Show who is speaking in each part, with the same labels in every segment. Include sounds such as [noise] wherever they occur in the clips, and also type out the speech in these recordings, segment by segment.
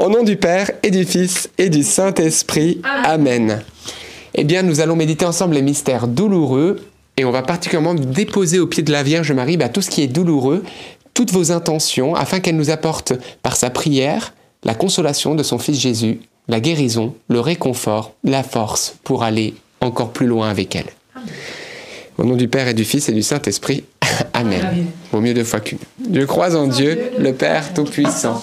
Speaker 1: Au nom du Père et du Fils et du Saint-Esprit. Amen. Eh bien, nous allons méditer ensemble les mystères douloureux et on va particulièrement déposer au pied de la Vierge Marie bah, tout ce qui est douloureux, toutes vos intentions, afin qu'elle nous apporte par sa prière la consolation de son Fils Jésus, la guérison, le réconfort, la force pour aller encore plus loin avec elle. Au nom du Père et du Fils et du Saint-Esprit. [laughs] Amen. Vaut mieux deux fois qu'une. Je crois en Dieu, le Père Tout-Puissant,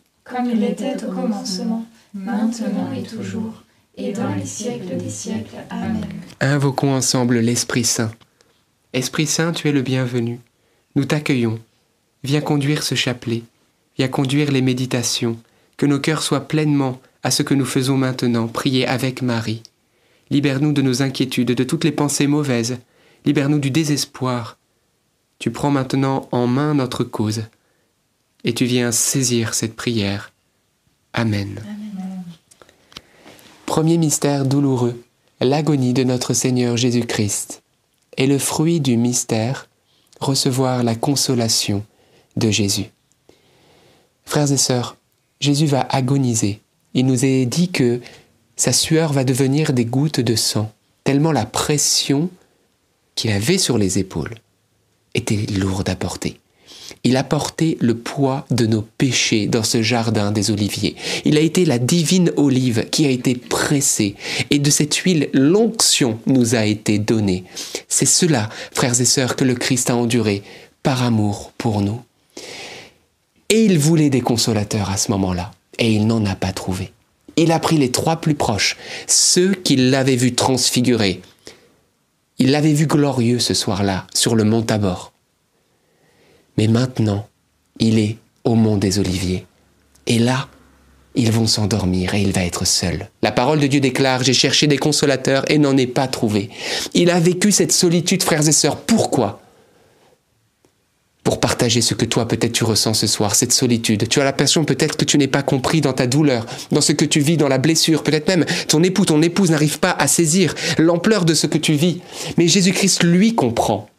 Speaker 2: Comme il était au commencement, maintenant et toujours, et dans les siècles des siècles. Amen.
Speaker 1: Invoquons ensemble l'Esprit Saint. Esprit Saint, tu es le bienvenu. Nous t'accueillons. Viens conduire ce chapelet. Viens conduire les méditations. Que nos cœurs soient pleinement à ce que nous faisons maintenant, prier avec Marie. Libère-nous de nos inquiétudes, de toutes les pensées mauvaises. Libère-nous du désespoir. Tu prends maintenant en main notre cause. Et tu viens saisir cette prière. Amen. Premier mystère douloureux, l'agonie de notre Seigneur Jésus-Christ. Et le fruit du mystère, recevoir la consolation de Jésus. Frères et sœurs, Jésus va agoniser. Il nous est dit que sa sueur va devenir des gouttes de sang, tellement la pression qu'il avait sur les épaules était lourde à porter. Il a porté le poids de nos péchés dans ce jardin des oliviers. Il a été la divine olive qui a été pressée et de cette huile l'onction nous a été donnée. C'est cela, frères et sœurs, que le Christ a enduré par amour pour nous. Et il voulait des consolateurs à ce moment-là, et il n'en a pas trouvé. Il a pris les trois plus proches, ceux qui l'avaient vu transfiguré. Il l'avait vu glorieux ce soir-là, sur le mont Tabor. Mais maintenant, il est au mont des Oliviers. Et là, ils vont s'endormir et il va être seul. La parole de Dieu déclare, j'ai cherché des consolateurs et n'en ai pas trouvé. Il a vécu cette solitude, frères et sœurs. Pourquoi? Pour partager ce que toi peut-être tu ressens ce soir, cette solitude. Tu as l'impression peut-être que tu n'es pas compris dans ta douleur, dans ce que tu vis, dans la blessure. Peut-être même ton époux, ton épouse n'arrive pas à saisir l'ampleur de ce que tu vis. Mais Jésus-Christ, lui, comprend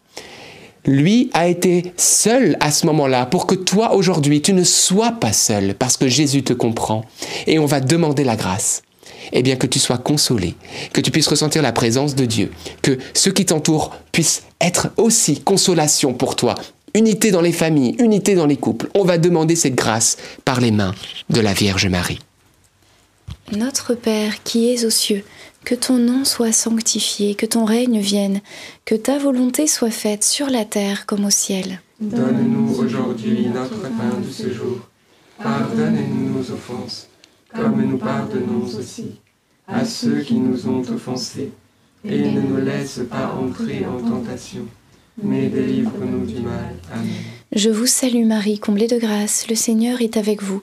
Speaker 1: lui a été seul à ce moment-là pour que toi aujourd'hui tu ne sois pas seul parce que Jésus te comprend et on va demander la grâce. Eh bien que tu sois consolé, que tu puisses ressentir la présence de Dieu, que ceux qui t'entourent puissent être aussi consolation pour toi. unité dans les familles, unité dans les couples. On va demander cette grâce par les mains de la Vierge Marie.
Speaker 2: Notre Père qui es aux cieux, que ton nom soit sanctifié, que ton règne vienne, que ta volonté soit faite sur la terre comme au ciel.
Speaker 3: Donne-nous aujourd'hui notre pain de ce jour. Pardonne-nous nos offenses, comme nous pardonnons aussi à ceux qui nous ont offensés. Et ne nous laisse pas entrer en tentation, mais délivre-nous du mal. Amen.
Speaker 2: Je vous salue Marie, comblée de grâce, le Seigneur est avec vous.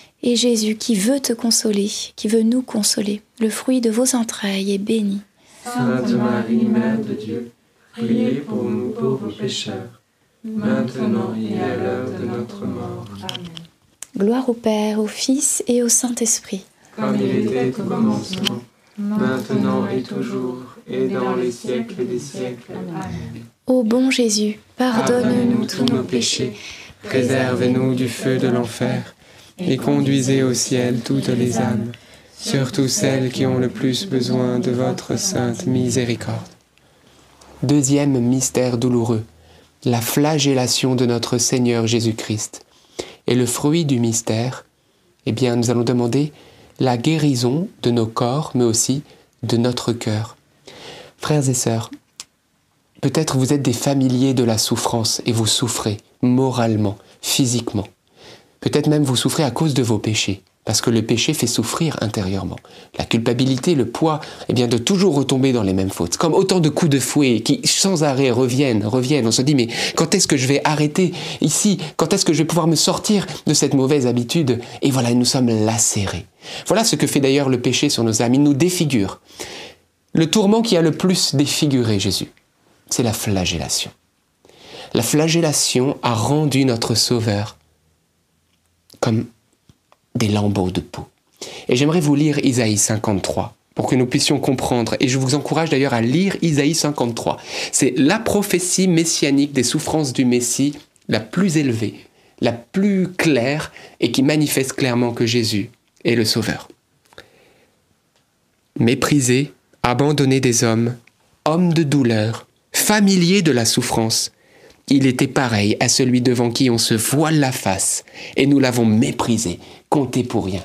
Speaker 2: Jésus, qui veut te consoler, qui veut nous consoler, le fruit de vos entrailles, est béni.
Speaker 3: Sainte Marie, Mère de Dieu, priez pour nous pauvres pécheurs, maintenant et à l'heure de notre mort. Amen.
Speaker 2: Gloire au Père, au Fils et au Saint-Esprit.
Speaker 3: Comme il était au commencement, maintenant et toujours, et dans les siècles des siècles. Amen.
Speaker 2: Ô bon Jésus, pardonne-nous tous nos péchés,
Speaker 1: Préservez-nous du feu de l'enfer et conduisez au ciel toutes les âmes, surtout celles qui ont le plus besoin de votre sainte miséricorde. Deuxième mystère douloureux, la flagellation de notre Seigneur Jésus-Christ. Et le fruit du mystère, eh bien, nous allons demander la guérison de nos corps, mais aussi de notre cœur. Frères et sœurs, peut-être vous êtes des familiers de la souffrance et vous souffrez moralement, physiquement. Peut-être même vous souffrez à cause de vos péchés, parce que le péché fait souffrir intérieurement. La culpabilité, le poids, eh bien de toujours retomber dans les mêmes fautes. Comme autant de coups de fouet qui sans arrêt reviennent, reviennent. On se dit mais quand est-ce que je vais arrêter ici? Quand est-ce que je vais pouvoir me sortir de cette mauvaise habitude? Et voilà, nous sommes lacérés. Voilà ce que fait d'ailleurs le péché sur nos âmes. Il nous défigure. Le tourment qui a le plus défiguré Jésus, c'est la flagellation. La flagellation a rendu notre Sauveur comme des lambeaux de peau. Et j'aimerais vous lire Isaïe 53 pour que nous puissions comprendre. Et je vous encourage d'ailleurs à lire Isaïe 53. C'est la prophétie messianique des souffrances du Messie la plus élevée, la plus claire et qui manifeste clairement que Jésus est le Sauveur. méprisé, abandonné des hommes, homme de douleur, familier de la souffrance. Il était pareil à celui devant qui on se voile la face, et nous l'avons méprisé, compté pour rien.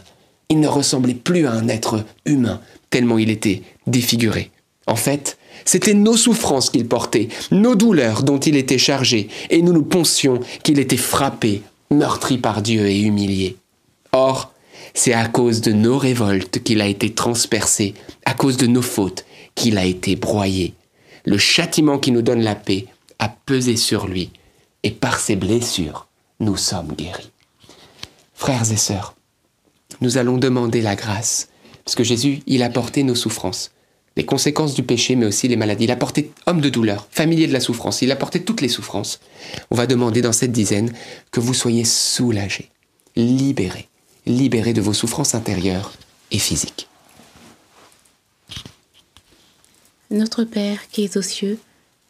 Speaker 1: Il ne ressemblait plus à un être humain, tellement il était défiguré. En fait, c'était nos souffrances qu'il portait, nos douleurs dont il était chargé, et nous nous pensions qu'il était frappé, meurtri par Dieu et humilié. Or, c'est à cause de nos révoltes qu'il a été transpercé, à cause de nos fautes qu'il a été broyé. Le châtiment qui nous donne la paix a pesé sur lui, et par ses blessures, nous sommes guéris. Frères et sœurs, nous allons demander la grâce, parce que Jésus, il a porté nos souffrances, les conséquences du péché, mais aussi les maladies. Il a porté homme de douleur, familier de la souffrance, il a porté toutes les souffrances. On va demander dans cette dizaine que vous soyez soulagés, libérés, libérés de vos souffrances intérieures et physiques.
Speaker 4: Notre Père qui es aux cieux,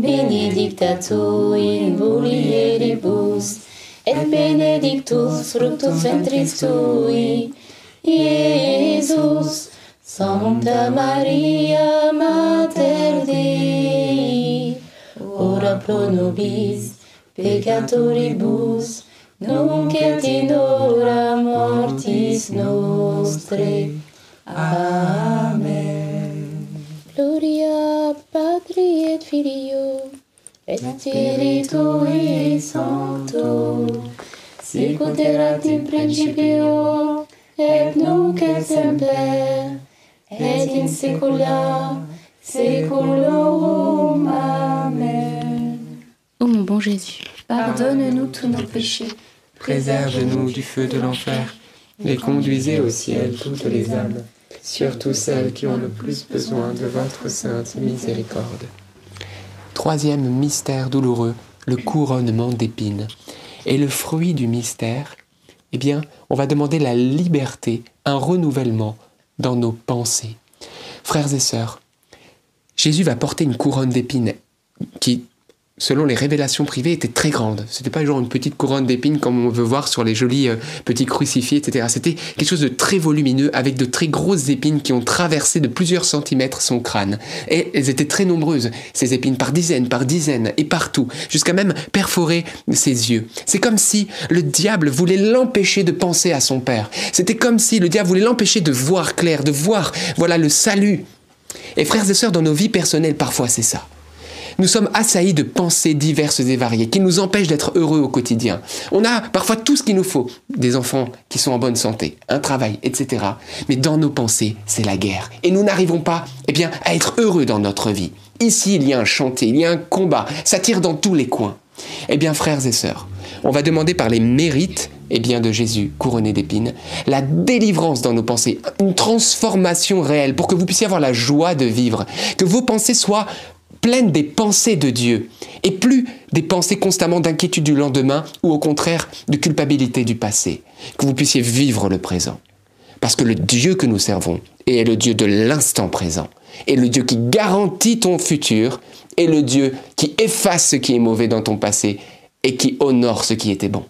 Speaker 4: benedicta tu in mulieribus, et benedictus fructus ventris tui, Iesus. Sancta Maria, Mater Dei, ora pro nobis peccatoribus, nunc et in hora mortis nostre. Amen. Et Spiritui Sancto, sicut erat in principio et nunc et semper et in saecula saeculorum. Amen. Ô mon bon Jésus,
Speaker 2: Pardonne-nous tous nos péchés,
Speaker 1: Préserve-nous du feu de l'enfer, et conduisez au ciel toutes les âmes, surtout celles qui ont le plus besoin de votre sainte miséricorde. Troisième mystère douloureux, le couronnement d'épines. Et le fruit du mystère, eh bien, on va demander la liberté, un renouvellement dans nos pensées. Frères et sœurs, Jésus va porter une couronne d'épines qui selon les révélations privées, était très grande. C'était pas genre une petite couronne d'épines comme on veut voir sur les jolis euh, petits crucifix, etc. C'était quelque chose de très volumineux avec de très grosses épines qui ont traversé de plusieurs centimètres son crâne. Et elles étaient très nombreuses, ces épines, par dizaines, par dizaines, et partout, jusqu'à même perforer ses yeux. C'est comme si le diable voulait l'empêcher de penser à son Père. C'était comme si le diable voulait l'empêcher de voir clair, de voir, voilà, le salut. Et frères et sœurs, dans nos vies personnelles, parfois c'est ça. Nous sommes assaillis de pensées diverses et variées qui nous empêchent d'être heureux au quotidien. On a parfois tout ce qu'il nous faut, des enfants qui sont en bonne santé, un travail, etc. Mais dans nos pensées, c'est la guerre. Et nous n'arrivons pas eh bien, à être heureux dans notre vie. Ici, il y a un chantier, il y a un combat, ça tire dans tous les coins. Eh bien, frères et sœurs, on va demander par les mérites eh bien, de Jésus couronné d'épines, la délivrance dans nos pensées, une transformation réelle pour que vous puissiez avoir la joie de vivre, que vos pensées soient pleine des pensées de Dieu, et plus des pensées constamment d'inquiétude du lendemain ou au contraire de culpabilité du passé. Que vous puissiez vivre le présent. Parce que le Dieu que nous servons est le Dieu de l'instant présent, est le Dieu qui garantit ton futur, est le Dieu qui efface ce qui est mauvais dans ton passé et qui honore ce qui était bon.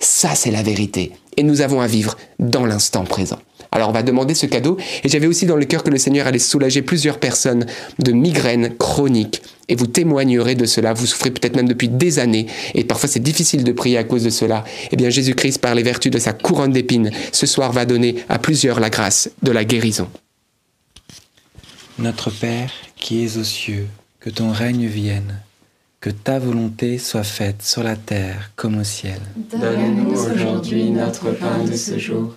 Speaker 1: Ça, c'est la vérité. Et nous avons à vivre dans l'instant présent. Alors on va demander ce cadeau. Et j'avais aussi dans le cœur que le Seigneur allait soulager plusieurs personnes de migraines chroniques. Et vous témoignerez de cela. Vous souffrez peut-être même depuis des années. Et parfois c'est difficile de prier à cause de cela. Eh bien Jésus-Christ, par les vertus de sa couronne d'épines, ce soir va donner à plusieurs la grâce de la guérison.
Speaker 5: Notre Père qui es aux cieux, que ton règne vienne. Que ta volonté soit faite sur la terre comme au ciel.
Speaker 2: Donne-nous aujourd'hui notre pain de ce jour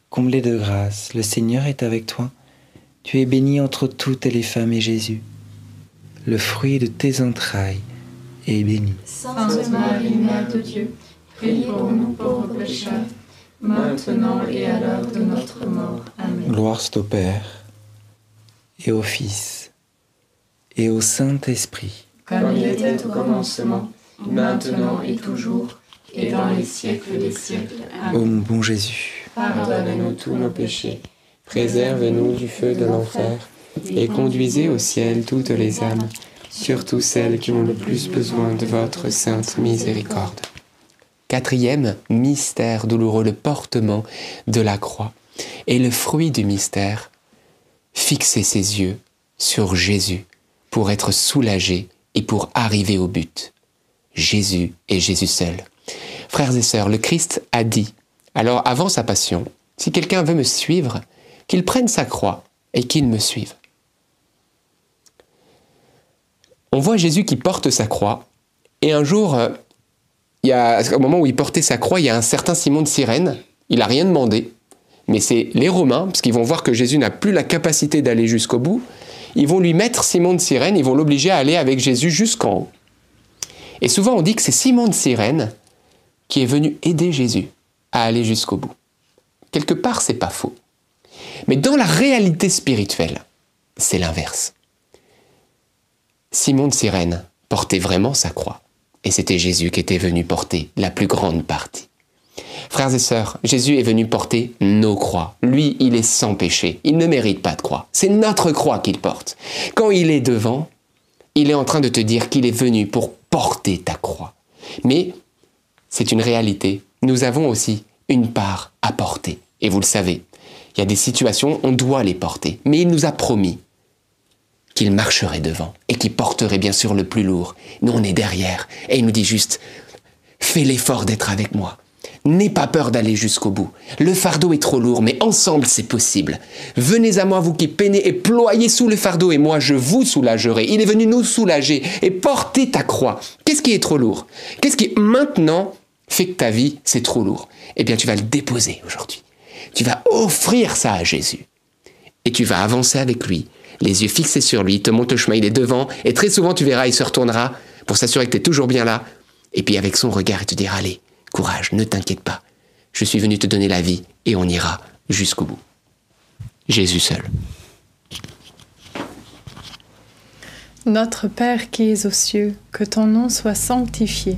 Speaker 5: comblée de grâce, le Seigneur est avec toi. Tu es bénie entre toutes les femmes et Jésus, le fruit de tes entrailles, est béni.
Speaker 2: Sainte Marie, Mère de Dieu, prie pour nous pauvres pécheurs, maintenant et à l'heure de notre mort. Amen.
Speaker 5: Gloire soit au Père, et au Fils, et au Saint-Esprit.
Speaker 2: Comme il était au commencement, maintenant et toujours, et dans les siècles des siècles.
Speaker 5: Ô
Speaker 2: Amen.
Speaker 5: mon bon Jésus,
Speaker 1: Pardonne-nous tous nos péchés, préserve-nous du feu de l'enfer, et conduisez au ciel toutes les âmes, surtout celles qui ont le plus besoin de votre sainte miséricorde. Quatrième mystère douloureux, le portement de la croix. Et le fruit du mystère, fixer ses yeux sur Jésus pour être soulagé et pour arriver au but. Jésus et Jésus seul. Frères et sœurs, le Christ a dit, alors avant sa passion, si quelqu'un veut me suivre, qu'il prenne sa croix et qu'il me suive. On voit Jésus qui porte sa croix, et un jour, euh, y a, au moment où il portait sa croix, il y a un certain Simon de Cyrène, il n'a rien demandé, mais c'est les Romains, parce qu'ils vont voir que Jésus n'a plus la capacité d'aller jusqu'au bout, ils vont lui mettre Simon de Cyrène, ils vont l'obliger à aller avec Jésus jusqu'en haut. Et souvent on dit que c'est Simon de Cyrène qui est venu aider Jésus à aller jusqu'au bout. Quelque part, c'est pas faux. Mais dans la réalité spirituelle, c'est l'inverse. Simon de Cyrène portait vraiment sa croix, et c'était Jésus qui était venu porter la plus grande partie. Frères et sœurs, Jésus est venu porter nos croix. Lui, il est sans péché. Il ne mérite pas de croix. C'est notre croix qu'il porte. Quand il est devant, il est en train de te dire qu'il est venu pour porter ta croix. Mais c'est une réalité. Nous avons aussi une part à porter. Et vous le savez, il y a des situations, on doit les porter. Mais il nous a promis qu'il marcherait devant et qu'il porterait bien sûr le plus lourd. Nous, on est derrière. Et il nous dit juste, fais l'effort d'être avec moi. N'aie pas peur d'aller jusqu'au bout. Le fardeau est trop lourd, mais ensemble c'est possible. Venez à moi, vous qui peinez et ployez sous le fardeau, et moi je vous soulagerai. Il est venu nous soulager et porter ta croix. Qu'est-ce qui est trop lourd? Qu'est-ce qui maintenant fait que ta vie c'est trop lourd Eh bien tu vas le déposer aujourd'hui. Tu vas offrir ça à Jésus. Et tu vas avancer avec lui, les yeux fixés sur lui, il te monte le chemin, il est devant, et très souvent tu verras, il se retournera pour s'assurer que tu es toujours bien là. Et puis avec son regard, il te dira, allez, courage, ne t'inquiète pas. Je suis venu te donner la vie et on ira jusqu'au bout. Jésus seul.
Speaker 3: Notre Père qui es aux cieux, que ton nom soit sanctifié,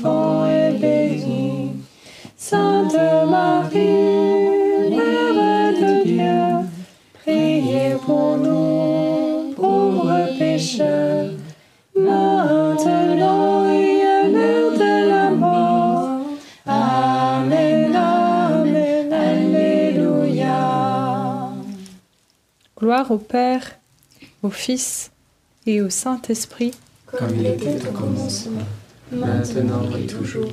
Speaker 3: enfant, est béni. Sainte Marie, Mère de Dieu, priez pour nous, pauvres pécheurs, maintenant et à l'heure de la mort. Amen, Amen, Alléluia. Gloire au Père, au Fils et au Saint-Esprit,
Speaker 2: Comme il était au commencement, maintenant et toujours,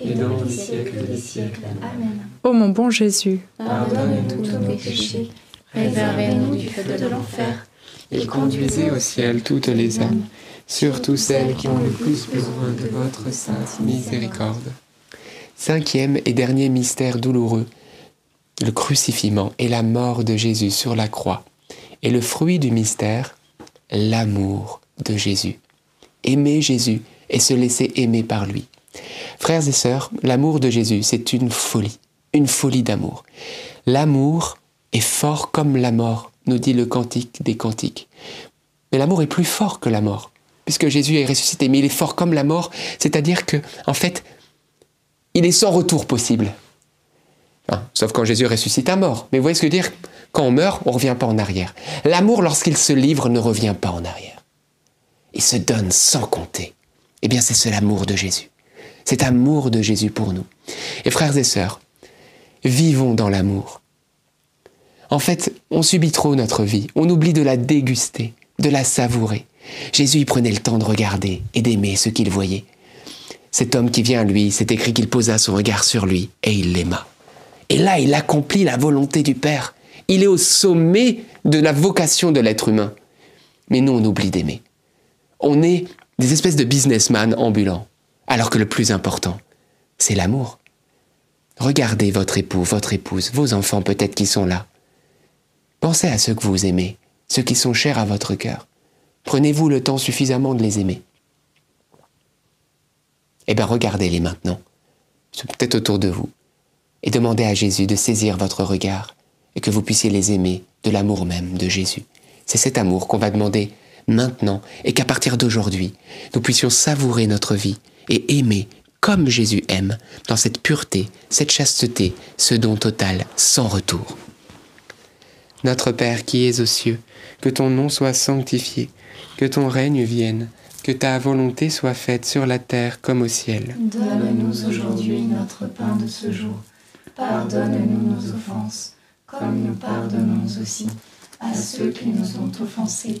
Speaker 2: et dans les siècles des siècles. Amen.
Speaker 3: ô mon bon Jésus,
Speaker 2: Pardonne-nous tous nos péchés, réservez-nous du feu de l'enfer,
Speaker 1: Et conduisez au ciel toutes les âmes, surtout celles qui ont le plus besoin de votre sainte miséricorde. Cinquième et dernier mystère douloureux, le crucifixion et la mort de Jésus sur la croix. Et le fruit du mystère, l'amour de Jésus. Aimer Jésus et se laisser aimer par lui. Frères et sœurs, l'amour de Jésus, c'est une folie, une folie d'amour. L'amour est fort comme la mort, nous dit le cantique des cantiques. Mais l'amour est plus fort que la mort, puisque Jésus est ressuscité, mais il est fort comme la mort, c'est-à-dire que, en fait, il est sans retour possible. Hein, sauf quand Jésus ressuscite un mort. Mais vous voyez ce que je veux dire? Quand on meurt, on ne revient pas en arrière. L'amour, lorsqu'il se livre, ne revient pas en arrière. Il se donne sans compter. Eh bien, c'est ce l'amour de Jésus. Cet amour de Jésus pour nous. Et frères et sœurs, vivons dans l'amour. En fait, on subit trop notre vie. On oublie de la déguster, de la savourer. Jésus y prenait le temps de regarder et d'aimer ce qu'il voyait. Cet homme qui vient à lui, c'est écrit qu'il posa son regard sur lui et il l'aima. Et là, il accomplit la volonté du Père. Il est au sommet de la vocation de l'être humain. Mais nous, on oublie d'aimer. On est des espèces de businessmen ambulants, alors que le plus important, c'est l'amour. Regardez votre époux, votre épouse, vos enfants peut-être qui sont là. Pensez à ceux que vous aimez, ceux qui sont chers à votre cœur. Prenez-vous le temps suffisamment de les aimer. Eh bien, regardez-les maintenant. Peut-être autour de vous. Et demandez à Jésus de saisir votre regard et que vous puissiez les aimer de l'amour même de Jésus. C'est cet amour qu'on va demander maintenant et qu'à partir d'aujourd'hui, nous puissions savourer notre vie et aimer comme Jésus aime, dans cette pureté, cette chasteté, ce don total sans retour. Notre Père qui es aux cieux, que ton nom soit sanctifié, que ton règne vienne, que ta volonté soit faite sur la terre comme au ciel.
Speaker 2: Donne-nous aujourd'hui notre pain de ce jour. Pardonne-nous nos offenses, comme nous pardonnons aussi à ceux qui nous ont offensés.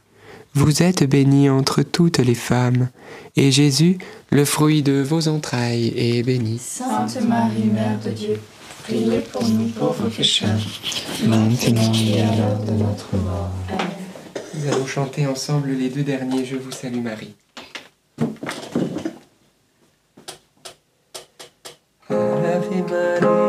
Speaker 1: Vous êtes bénie entre toutes les femmes, et Jésus, le fruit de vos entrailles, est béni.
Speaker 2: Sainte Marie, Mère de Dieu, priez pour nous pauvres pécheurs,
Speaker 5: Maintenant
Speaker 2: et à l'heure de notre mort. Amen.
Speaker 1: Nous allons chanter ensemble les deux derniers Je vous salue Marie. Ave Maria,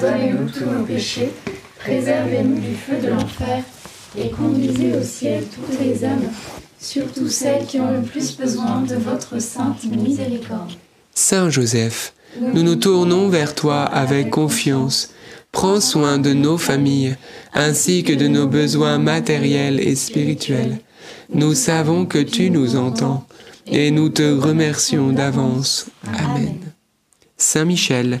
Speaker 2: Pardonnez-nous tous nos péchés, préservez-nous du feu de l'enfer, et conduisez au ciel toutes les âmes, surtout celles qui ont le plus besoin de votre sainte miséricorde.
Speaker 1: Saint Joseph, nous nous tournons vers toi avec confiance. Prends soin de nos familles ainsi que de nos besoins matériels et spirituels. Nous savons que tu nous entends et nous te remercions d'avance. Amen. Saint Michel,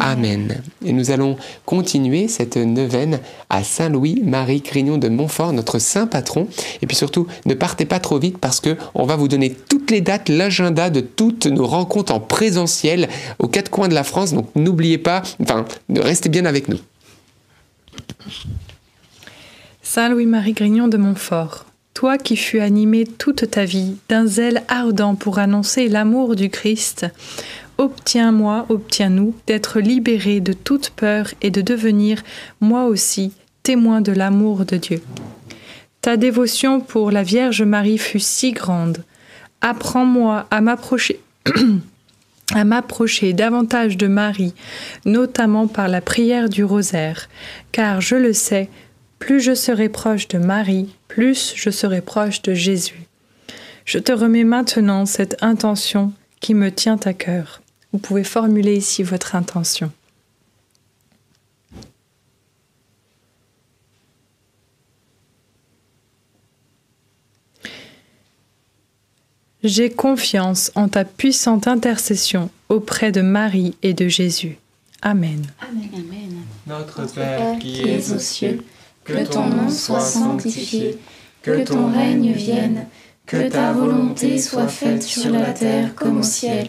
Speaker 1: Amen. Et nous allons continuer cette neuvaine à Saint Louis Marie Grignon de Montfort, notre saint patron. Et puis surtout, ne partez pas trop vite parce que on va vous donner toutes les dates, l'agenda de toutes nos rencontres en présentiel aux quatre coins de la France. Donc n'oubliez pas, enfin, restez bien avec nous.
Speaker 3: Saint Louis-Marie Grignon de Montfort, toi qui fus animé toute ta vie d'un zèle ardent pour annoncer l'amour du Christ, obtiens-moi, obtiens-nous d'être libérés de toute peur et de devenir, moi aussi, témoin de l'amour de Dieu. Ta dévotion pour la Vierge Marie fut si grande. Apprends-moi à m'approcher. [clears throat] à m'approcher davantage de Marie, notamment par la prière du rosaire, car je le sais, plus je serai proche de Marie, plus je serai proche de Jésus. Je te remets maintenant cette intention qui me tient à cœur. Vous pouvez formuler ici votre intention. J'ai confiance en ta puissante intercession auprès de Marie et de Jésus. Amen.
Speaker 4: Amen.
Speaker 1: Notre
Speaker 2: Père qui es aux cieux, que ton nom soit sanctifié, que ton règne vienne, que ta volonté soit faite sur la terre comme au ciel.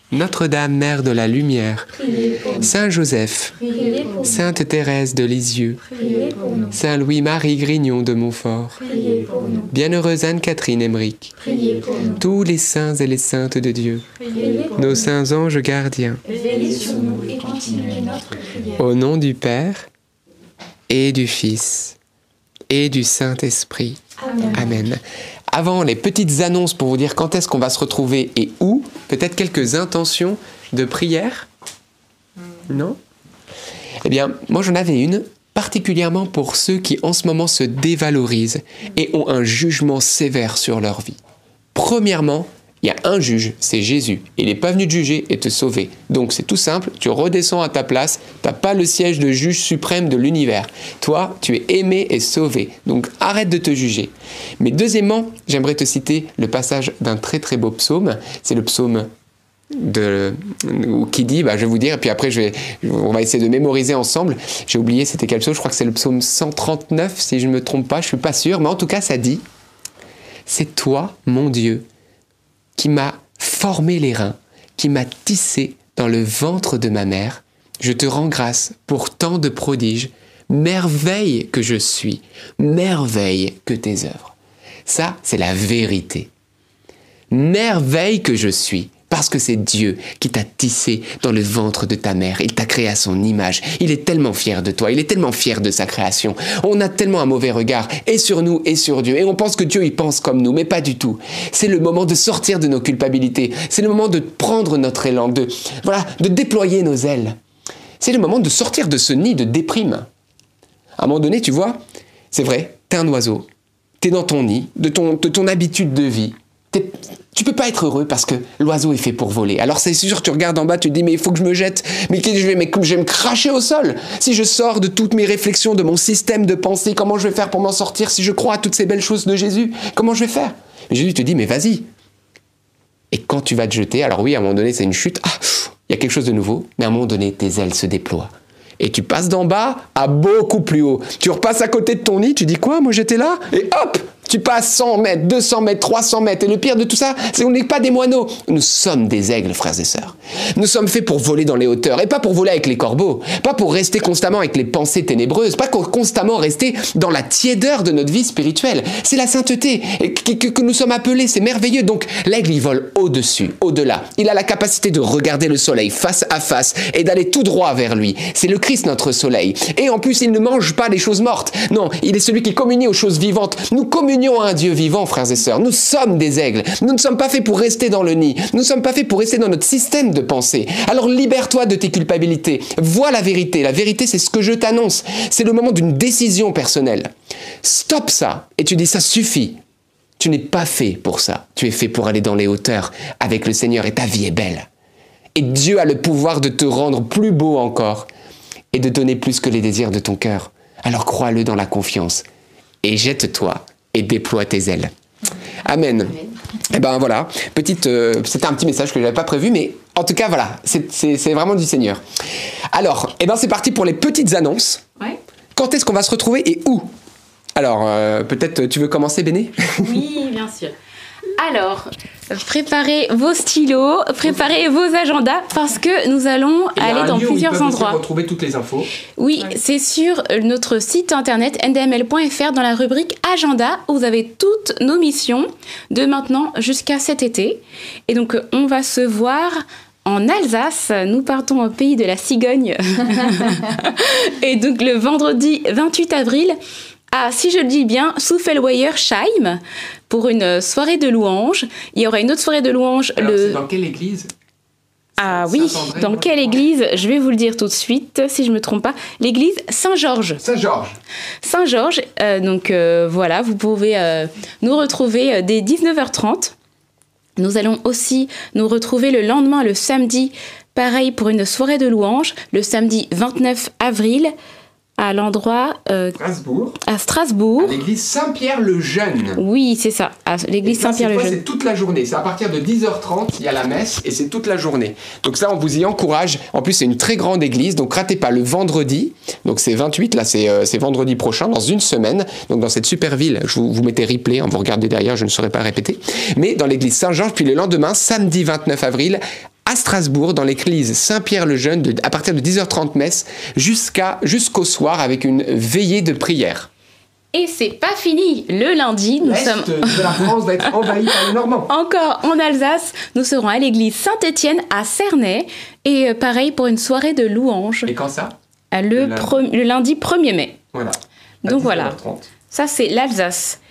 Speaker 1: Notre-Dame, Mère de la Lumière, Saint Joseph, Sainte Thérèse de Lisieux, Saint Louis-Marie Grignon de Montfort, Bienheureuse Anne-Catherine Emmerich, tous les saints et les saintes de Dieu, nos saints anges gardiens, au nom du Père et du Fils et du Saint-Esprit. Amen. Avant les petites annonces pour vous dire quand est-ce qu'on va se retrouver et où, peut-être quelques intentions de prière. Non? Eh bien, moi j'en avais une particulièrement pour ceux qui en ce moment se dévalorisent et ont un jugement sévère sur leur vie. Premièrement, il y a un juge, c'est Jésus. Il n'est pas venu te juger et te sauver. Donc c'est tout simple, tu redescends à ta place, tu n'as pas le siège de juge suprême de l'univers. Toi, tu es aimé et sauvé. Donc arrête de te juger. Mais deuxièmement, j'aimerais te citer le passage d'un très très beau psaume. C'est le psaume de, qui dit, bah, je vais vous dire, et puis après je vais, on va essayer de mémoriser ensemble. J'ai oublié c'était quel psaume, je crois que c'est le psaume 139 si je ne me trompe pas, je ne suis pas sûr, mais en tout cas ça dit, c'est toi mon Dieu qui m'a formé les reins, qui m'a tissé dans le ventre de ma mère. Je te rends grâce pour tant de prodiges, merveille que je suis, merveille que tes œuvres. Ça, c'est la vérité. Merveille que je suis, parce que c'est Dieu qui t'a tissé dans le ventre de ta mère. Il t'a créé à son image. Il est tellement fier de toi. Il est tellement fier de sa création. On a tellement un mauvais regard et sur nous et sur Dieu. Et on pense que Dieu, il pense comme nous, mais pas du tout. C'est le moment de sortir de nos culpabilités. C'est le moment de prendre notre élan, de, voilà, de déployer nos ailes. C'est le moment de sortir de ce nid de déprime. À un moment donné, tu vois, c'est vrai, t'es un oiseau. T'es dans ton nid, de ton, de ton habitude de vie tu peux pas être heureux parce que l'oiseau est fait pour voler. Alors c'est sûr, tu regardes en bas, tu te dis mais il faut que je me jette, mais je vais, mais je vais me cracher au sol. Si je sors de toutes mes réflexions, de mon système de pensée, comment je vais faire pour m'en sortir Si je crois à toutes ces belles choses de Jésus, comment je vais faire? Mais Jésus te dit mais vas-y. Et quand tu vas te jeter, alors oui, à un moment donné c'est une chute, ah, il y a quelque chose de nouveau, mais à un moment donné tes ailes se déploient. Et tu passes d'en bas à beaucoup plus haut. Tu repasses à côté de ton nid, tu dis quoi? Moi j'étais là Et hop Tu passes 100 mètres, 200 mètres, 300 mètres. Et le pire de tout ça, c'est qu'on n'est pas des moineaux. Nous sommes des aigles, frères et sœurs. Nous sommes faits pour voler dans les hauteurs. Et pas pour voler avec les corbeaux. Pas pour rester constamment avec les pensées ténébreuses. Pas pour constamment rester dans la tiédeur de notre vie spirituelle. C'est la sainteté que, nous sommes appelés. C'est merveilleux. Donc l'aigle, il vole au-dessus, au-delà. Il a la capacité de regarder le soleil face à face et d'aller tout droit vers lui. C'est le Christ, notre soleil. Et en plus, il ne mange pas les choses mortes. Non, il est celui qui communie aux choses vivantes. Nous communions à un Dieu vivant, frères et sœurs. Nous sommes des aigles. Nous ne sommes pas faits pour rester dans le nid. Nous ne sommes pas faits pour rester dans notre système de pensée. Alors libère-toi de tes culpabilités. Vois la vérité. La vérité, c'est ce que je t'annonce. C'est le moment d'une décision personnelle. Stop ça. Et tu dis, ça suffit. Tu n'es pas fait pour ça. Tu es fait pour aller dans les hauteurs avec le Seigneur et ta vie est belle. Et Dieu a le pouvoir de te rendre plus beau encore et de donner plus que les désirs de ton cœur. Alors crois-le dans la confiance et jette-toi et déploie tes ailes. Amen. Et eh ben voilà, petite, euh, c'était un petit message que je n'avais pas prévu, mais en tout cas voilà, c'est vraiment du Seigneur. Alors, et eh ben c'est parti pour les petites annonces. Quand est-ce qu'on va se retrouver et où? Alors, euh, peut-être tu veux commencer, Béné?
Speaker 4: Oui, bien sûr. Alors, préparez vos stylos, préparez vos agendas parce que nous allons aller dans plusieurs où endroits.
Speaker 1: retrouver toutes les infos.
Speaker 4: Oui, c'est sur notre site internet ndml.fr dans la rubrique agenda où vous avez toutes nos missions de maintenant jusqu'à cet été. Et donc, on va se voir en Alsace, nous partons au pays de la Cigogne. [laughs] et donc le vendredi 28 avril, à, si je le dis bien, Soufelweyersheim, pour une soirée de louanges. Il y aura une autre soirée de louanges.
Speaker 1: le... Dans quelle église?
Speaker 4: Ah oui, dans quelle église? Je vais vous le dire tout de suite, si je ne me trompe pas. L'église Saint-Georges.
Speaker 1: Saint-Georges.
Speaker 4: Saint-Georges. Euh, donc euh, voilà, vous pouvez euh, nous retrouver dès 19h30. Nous allons aussi nous retrouver le lendemain, le samedi, pareil pour une soirée de louanges, le samedi 29 avril à l'endroit
Speaker 1: euh, Strasbourg.
Speaker 4: à Strasbourg.
Speaker 1: À l'église Saint-Pierre-le-Jeune.
Speaker 4: Oui, c'est ça, à l'église Saint-Pierre-le-Jeune.
Speaker 1: C'est toute la journée, c'est à partir de 10h30, il y a la messe et c'est toute la journée. Donc ça, on vous y encourage. En plus, c'est une très grande église, donc ratez pas le vendredi. Donc c'est 28, là, euh, c'est vendredi prochain, dans une semaine. Donc dans cette super ville, je vous, vous mettez replay, hein, vous regardez derrière, je ne saurais pas répéter. Mais dans l'église Saint-Georges, puis le lendemain, samedi 29 avril, à Strasbourg, dans l'église Saint-Pierre-le-Jeune, à partir de 10h30 messe, jusqu'à, jusqu'au soir, avec une veillée de prière.
Speaker 4: Et c'est pas fini. Le lundi, nous sommes.
Speaker 1: de la France va être [laughs] envahi par les Normands.
Speaker 4: Encore en Alsace, nous serons à l'église Saint-Étienne à Cernay. Et euh, pareil pour une soirée de louanges.
Speaker 1: Et quand ça?
Speaker 4: Le, le, lundi. 1er mai.
Speaker 1: Voilà.
Speaker 4: Donc voilà. Ça, c'est l'Alsace.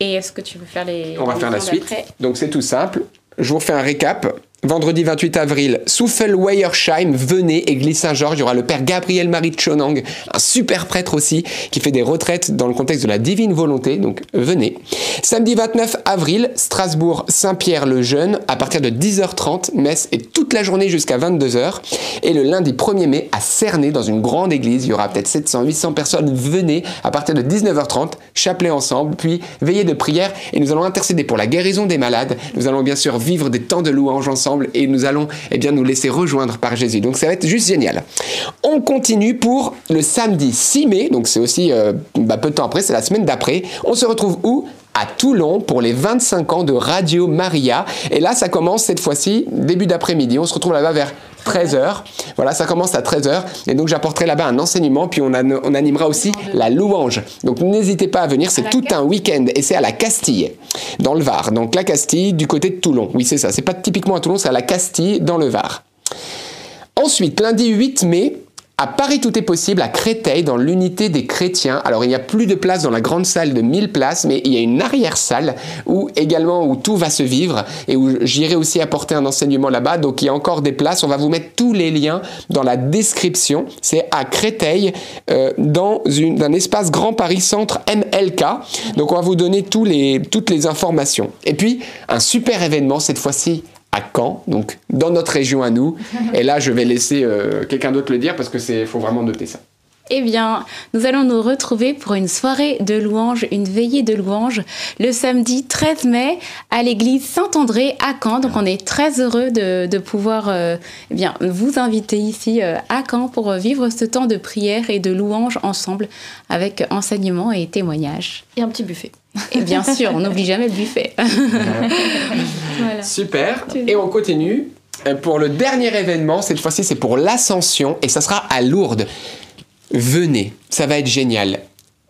Speaker 4: Et est-ce que tu veux faire les.
Speaker 1: On va faire la suite. Donc c'est tout simple. Je vous refais un récap. Vendredi 28 avril, Souffel-Weyersheim, venez, église Saint-Georges. Il y aura le père Gabriel-Marie Chonang, un super prêtre aussi, qui fait des retraites dans le contexte de la divine volonté. Donc, venez. Samedi 29 avril, Strasbourg, Saint-Pierre-le-Jeune, à partir de 10h30, messe et toute la journée jusqu'à 22h. Et le lundi 1er mai, à Cernay, dans une grande église. Il y aura peut-être 700, 800 personnes. Venez à partir de 19h30, chapelet ensemble, puis veillée de prière. Et nous allons intercéder pour la guérison des malades. Nous allons bien sûr vivre des temps de louange ensemble et nous allons eh bien, nous laisser rejoindre par Jésus. Donc ça va être juste génial. On continue pour le samedi 6 mai, donc c'est aussi euh, bah, peu de temps après, c'est la semaine d'après. On se retrouve où? À Toulon pour les 25 ans de Radio Maria. Et là, ça commence cette fois-ci début d'après-midi. On se retrouve là-bas vers 13h. Voilà, ça commence à 13h. Et donc, j'apporterai là-bas un enseignement, puis on, on, animera aussi la louange. Donc, n'hésitez pas à venir, c'est tout un week-end. Et c'est à la Castille, dans le Var. Donc, la Castille, du côté de Toulon. Oui, c'est ça. C'est pas typiquement à Toulon, c'est à la Castille, dans le Var. Ensuite, lundi 8 mai, à Paris, tout est possible, à Créteil, dans l'unité des chrétiens. Alors, il n'y a plus de place dans la grande salle de 1000 places, mais il y a une arrière-salle où également où tout va se vivre et où j'irai aussi apporter un enseignement là-bas. Donc, il y a encore des places. On va vous mettre tous les liens dans la description. C'est à Créteil, euh, dans un espace Grand Paris Centre MLK. Donc, on va vous donner toutes les informations. Et puis, un super événement cette fois-ci à Caen, donc dans notre région à nous. Et là, je vais laisser euh, quelqu'un d'autre le dire parce que c'est faut vraiment noter ça.
Speaker 4: Eh bien, nous allons nous retrouver pour une soirée de louanges, une veillée de louanges, le samedi 13 mai à l'église Saint-André à Caen. Donc, on est très heureux de, pouvoir euh, eh bien, vous inviter ici euh, à Caen pour vivre ce temps de prière et de louanges ensemble avec enseignement et témoignages.
Speaker 2: Et un petit buffet.
Speaker 6: Et bien sûr, on n'oublie jamais le buffet. [laughs]
Speaker 1: voilà. Super. Et on continue euh, pour le dernier événement. Cette fois-ci, c'est pour l'ascension et ça sera à Lourdes. Venez, ça va être génial.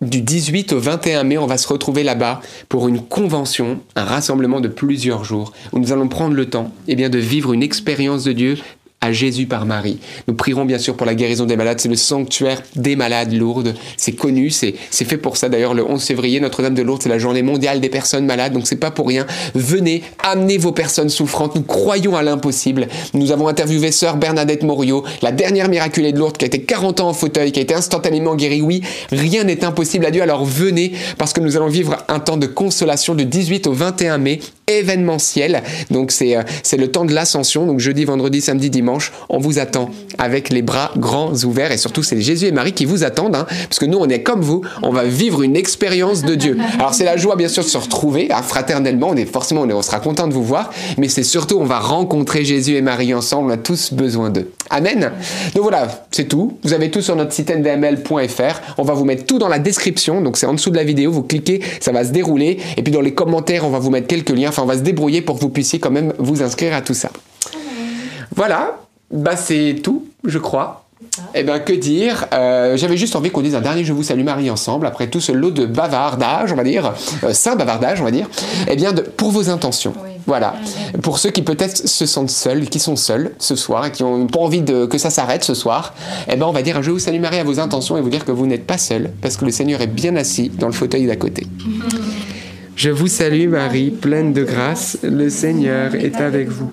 Speaker 1: Du 18 au 21 mai, on va se retrouver là-bas pour une convention, un rassemblement de plusieurs jours, où nous allons prendre le temps eh bien, de vivre une expérience de Dieu à Jésus par Marie. Nous prierons bien sûr pour la guérison des malades. C'est le sanctuaire des malades lourdes. C'est connu, c'est fait pour ça. D'ailleurs, le 11 février, Notre-Dame de Lourdes, c'est la journée mondiale des personnes malades. Donc c'est pas pour rien. Venez, amenez vos personnes souffrantes. Nous croyons à l'impossible. Nous avons interviewé sœur Bernadette Morio, la dernière miraculée de Lourdes qui a été 40 ans en fauteuil, qui a été instantanément guérie. Oui, rien n'est impossible à Dieu. Alors venez parce que nous allons vivre un temps de consolation du 18 au 21 mai événementiel. Donc euh, c'est le temps de l'ascension. Donc jeudi, vendredi, samedi, dimanche, on vous attend avec les bras grands ouverts et surtout c'est Jésus et Marie qui vous attendent hein, parce que nous on est comme vous, on va vivre une expérience de Dieu. Alors c'est la joie bien sûr de se retrouver hein, fraternellement, on est forcément on, sera content de vous voir, mais c'est surtout on va rencontrer Jésus et Marie ensemble, on a tous besoin d'eux. Amen. Donc voilà, c'est tout. Vous avez tout sur notre site ndml.fr. On va vous mettre tout dans la description, donc c'est en dessous de la vidéo, vous cliquez, ça va se dérouler et puis dans les commentaires, on va vous mettre quelques liens Enfin, on va se débrouiller pour que vous puissiez quand même vous inscrire à tout ça. Voilà, bah c'est tout, je crois. Eh bien, que dire euh, J'avais juste envie qu'on dise un dernier Je vous salue Marie ensemble, après tout ce lot de bavardage, on va dire, euh, saint bavardage, on va dire, eh bien, de, pour vos intentions. Voilà. Pour ceux qui peut-être se sentent seuls, qui sont seuls ce soir et qui n'ont pas envie de, que ça s'arrête ce soir, eh ben, on va dire un Je vous salue Marie à vos intentions et vous dire que vous n'êtes pas seul, parce que le Seigneur est bien assis dans le fauteuil d'à côté. [laughs] Je vous salue Marie, pleine de grâce, le Seigneur est avec vous.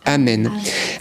Speaker 1: Amen.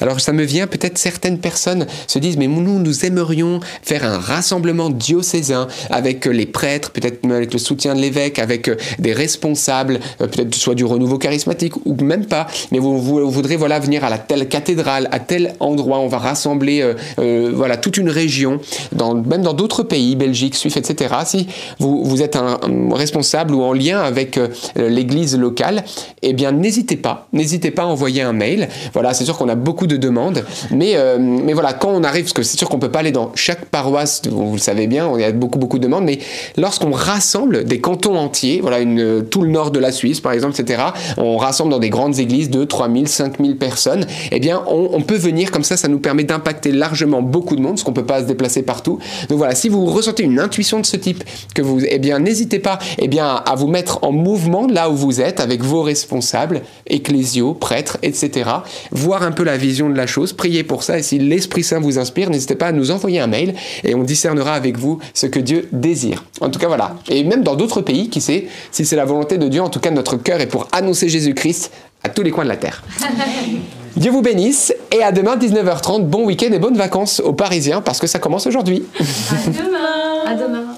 Speaker 1: Alors ça me vient, peut-être certaines personnes se disent, mais nous, nous aimerions faire un rassemblement diocésain avec les prêtres, peut-être avec le soutien de l'évêque, avec euh, des responsables, euh, peut-être soit du renouveau charismatique ou même pas, mais vous, voudrez voilà, venir à la telle cathédrale, à tel endroit, on va rassembler euh, voilà, toute une région, dans, même dans d'autres pays, Belgique, Suisse, etc. Si vous, vous êtes un, responsable ou en lien avec l'église locale, eh bien n'hésitez pas, n'hésitez pas à envoyer un mail. Voilà, c'est sûr qu'on a beaucoup de demandes, mais, euh, mais voilà, quand on arrive, parce que c'est sûr qu'on peut pas aller dans chaque paroisse, vous le savez bien, on a beaucoup beaucoup de demandes, mais lorsqu'on rassemble des cantons entiers, voilà, une, tout le nord de la Suisse par exemple, etc., on rassemble dans des grandes églises de 3000, 5000 personnes, eh bien on, on, peut venir comme ça, ça nous permet d'impacter largement beaucoup de monde, parce qu'on peut pas se déplacer partout. Donc voilà, si vous ressentez une intuition de ce type, que vous, eh bien n'hésitez pas, eh bien à vous mettre en mouvement là où vous êtes avec vos responsables, ecclésiaux, prêtres, etc. Voir un peu la vision de la chose, prier pour ça, et si l'Esprit Saint vous inspire, n'hésitez pas à nous envoyer un mail, et on discernera avec vous ce que Dieu désire. En tout cas, voilà. Et même dans d'autres pays, qui sait, si c'est la volonté de Dieu, en tout cas, notre cœur est pour annoncer Jésus-Christ à tous les coins de la terre. [laughs] Dieu vous bénisse et à demain 19h30. Bon week-end et bonnes vacances aux Parisiens parce que ça commence aujourd'hui.
Speaker 2: À demain. À demain.